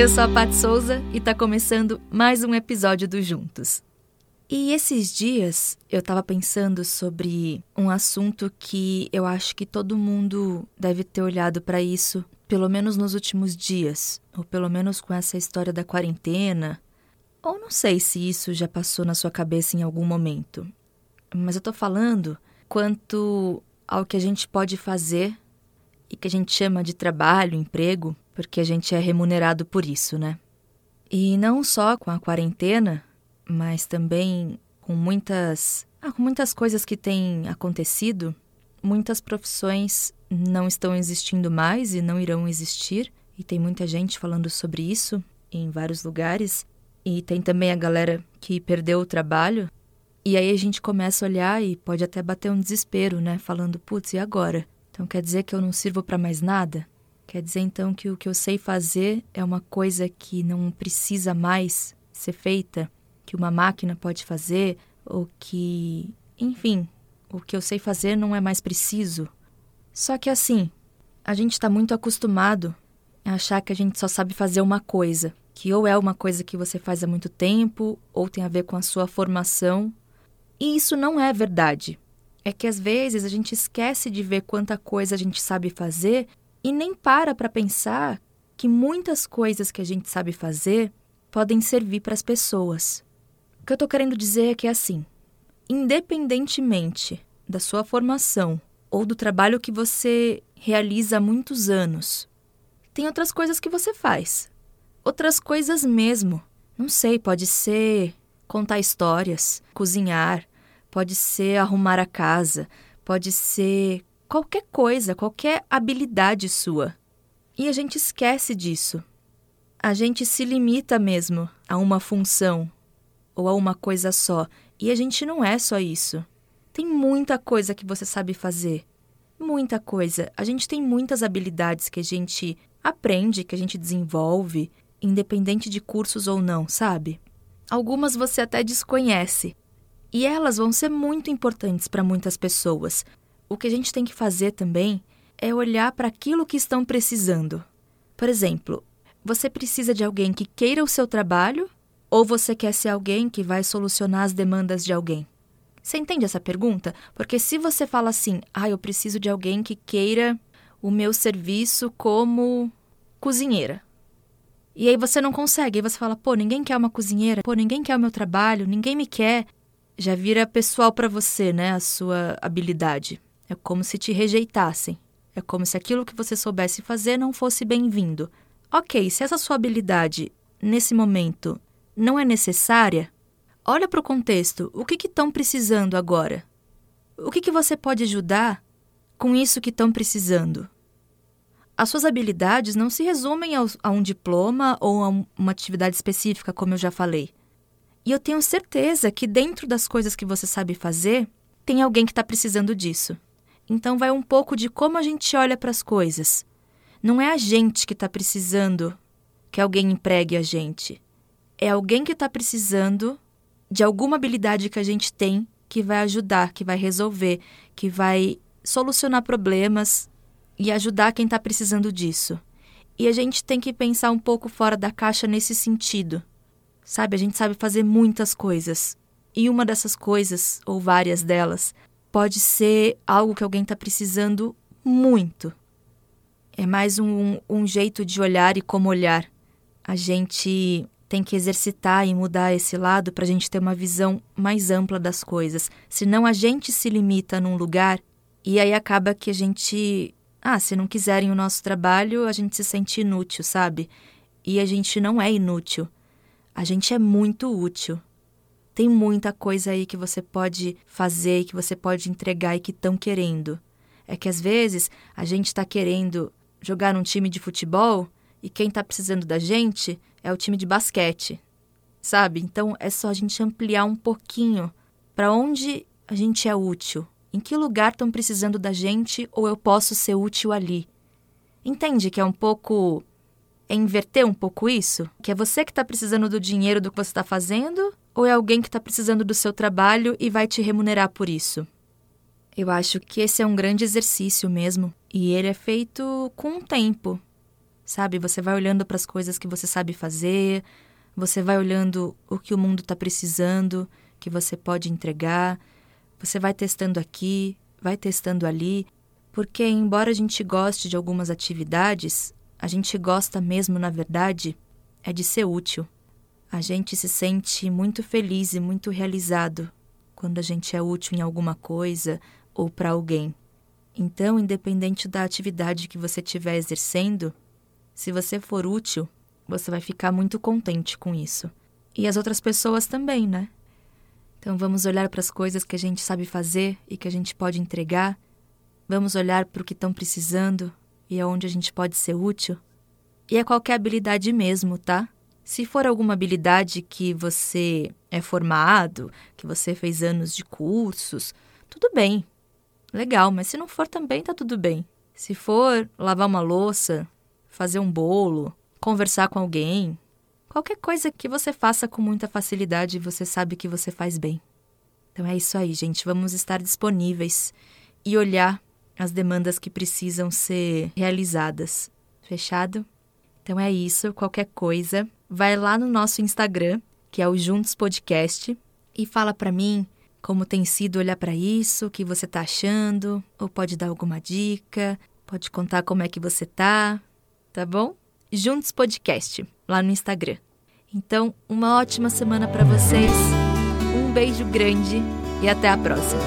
Eu sou a Pat Souza e tá começando mais um episódio do Juntos. E esses dias eu tava pensando sobre um assunto que eu acho que todo mundo deve ter olhado para isso, pelo menos nos últimos dias, ou pelo menos com essa história da quarentena. Ou não sei se isso já passou na sua cabeça em algum momento. Mas eu tô falando quanto ao que a gente pode fazer e que a gente chama de trabalho, emprego, porque a gente é remunerado por isso, né? E não só com a quarentena, mas também com muitas, ah, com muitas coisas que têm acontecido, muitas profissões não estão existindo mais e não irão existir, e tem muita gente falando sobre isso em vários lugares, e tem também a galera que perdeu o trabalho. E aí a gente começa a olhar e pode até bater um desespero, né? Falando, putz, e agora? Então quer dizer que eu não sirvo para mais nada? Quer dizer então que o que eu sei fazer é uma coisa que não precisa mais ser feita, que uma máquina pode fazer, ou que, enfim, o que eu sei fazer não é mais preciso. Só que assim, a gente está muito acostumado a achar que a gente só sabe fazer uma coisa, que ou é uma coisa que você faz há muito tempo, ou tem a ver com a sua formação. E isso não é verdade é que às vezes a gente esquece de ver quanta coisa a gente sabe fazer e nem para para pensar que muitas coisas que a gente sabe fazer podem servir para as pessoas. O que eu estou querendo dizer é que é assim: independentemente da sua formação ou do trabalho que você realiza há muitos anos, tem outras coisas que você faz. Outras coisas mesmo. Não sei, pode ser contar histórias, cozinhar, pode ser arrumar a casa, pode ser qualquer coisa, qualquer habilidade sua. E a gente esquece disso. A gente se limita mesmo a uma função ou a uma coisa só. E a gente não é só isso. Tem muita coisa que você sabe fazer. Muita coisa. A gente tem muitas habilidades que a gente aprende, que a gente desenvolve, independente de cursos ou não, sabe? Algumas você até desconhece, e elas vão ser muito importantes para muitas pessoas. O que a gente tem que fazer também é olhar para aquilo que estão precisando. Por exemplo, você precisa de alguém que queira o seu trabalho ou você quer ser alguém que vai solucionar as demandas de alguém? Você entende essa pergunta? Porque se você fala assim, ah, eu preciso de alguém que queira o meu serviço como cozinheira. E aí você não consegue, aí você fala, pô, ninguém quer uma cozinheira, pô, ninguém quer o meu trabalho, ninguém me quer já vira pessoal para você, né? A sua habilidade. É como se te rejeitassem. É como se aquilo que você soubesse fazer não fosse bem-vindo. Ok, se essa sua habilidade, nesse momento, não é necessária, olha para o contexto. O que estão precisando agora? O que, que você pode ajudar com isso que estão precisando? As suas habilidades não se resumem a um diploma ou a uma atividade específica, como eu já falei. E eu tenho certeza que dentro das coisas que você sabe fazer, tem alguém que está precisando disso. Então vai um pouco de como a gente olha para as coisas. Não é a gente que está precisando que alguém empregue a gente. É alguém que está precisando de alguma habilidade que a gente tem que vai ajudar, que vai resolver, que vai solucionar problemas e ajudar quem está precisando disso. E a gente tem que pensar um pouco fora da caixa nesse sentido. Sabe, a gente sabe fazer muitas coisas. E uma dessas coisas, ou várias delas, pode ser algo que alguém está precisando muito. É mais um, um jeito de olhar e como olhar. A gente tem que exercitar e mudar esse lado para a gente ter uma visão mais ampla das coisas. Senão a gente se limita num lugar e aí acaba que a gente. Ah, se não quiserem o nosso trabalho, a gente se sente inútil, sabe? E a gente não é inútil. A gente é muito útil. Tem muita coisa aí que você pode fazer que você pode entregar e que estão querendo. É que às vezes a gente está querendo jogar num time de futebol e quem está precisando da gente é o time de basquete, sabe? Então é só a gente ampliar um pouquinho para onde a gente é útil. Em que lugar estão precisando da gente ou eu posso ser útil ali? Entende que é um pouco é inverter um pouco isso? Que é você que está precisando do dinheiro do que você está fazendo? Ou é alguém que está precisando do seu trabalho e vai te remunerar por isso? Eu acho que esse é um grande exercício mesmo. E ele é feito com o tempo. sabe? Você vai olhando para as coisas que você sabe fazer, você vai olhando o que o mundo está precisando, que você pode entregar, você vai testando aqui, vai testando ali, porque embora a gente goste de algumas atividades, a gente gosta mesmo, na verdade, é de ser útil. A gente se sente muito feliz e muito realizado quando a gente é útil em alguma coisa ou para alguém. Então, independente da atividade que você estiver exercendo, se você for útil, você vai ficar muito contente com isso. E as outras pessoas também, né? Então vamos olhar para as coisas que a gente sabe fazer e que a gente pode entregar. Vamos olhar para o que estão precisando e aonde a gente pode ser útil. E é qualquer habilidade mesmo, tá? Se for alguma habilidade que você é formado, que você fez anos de cursos, tudo bem. Legal, mas se não for também tá tudo bem. Se for lavar uma louça, fazer um bolo, conversar com alguém, qualquer coisa que você faça com muita facilidade você sabe que você faz bem. Então é isso aí, gente. Vamos estar disponíveis e olhar as demandas que precisam ser realizadas. Fechado? Então é isso. Qualquer coisa, vai lá no nosso Instagram, que é o Juntos Podcast, e fala para mim como tem sido olhar para isso, o que você tá achando, ou pode dar alguma dica, pode contar como é que você tá, tá bom? Juntos Podcast, lá no Instagram. Então, uma ótima semana para vocês. Um beijo grande e até a próxima.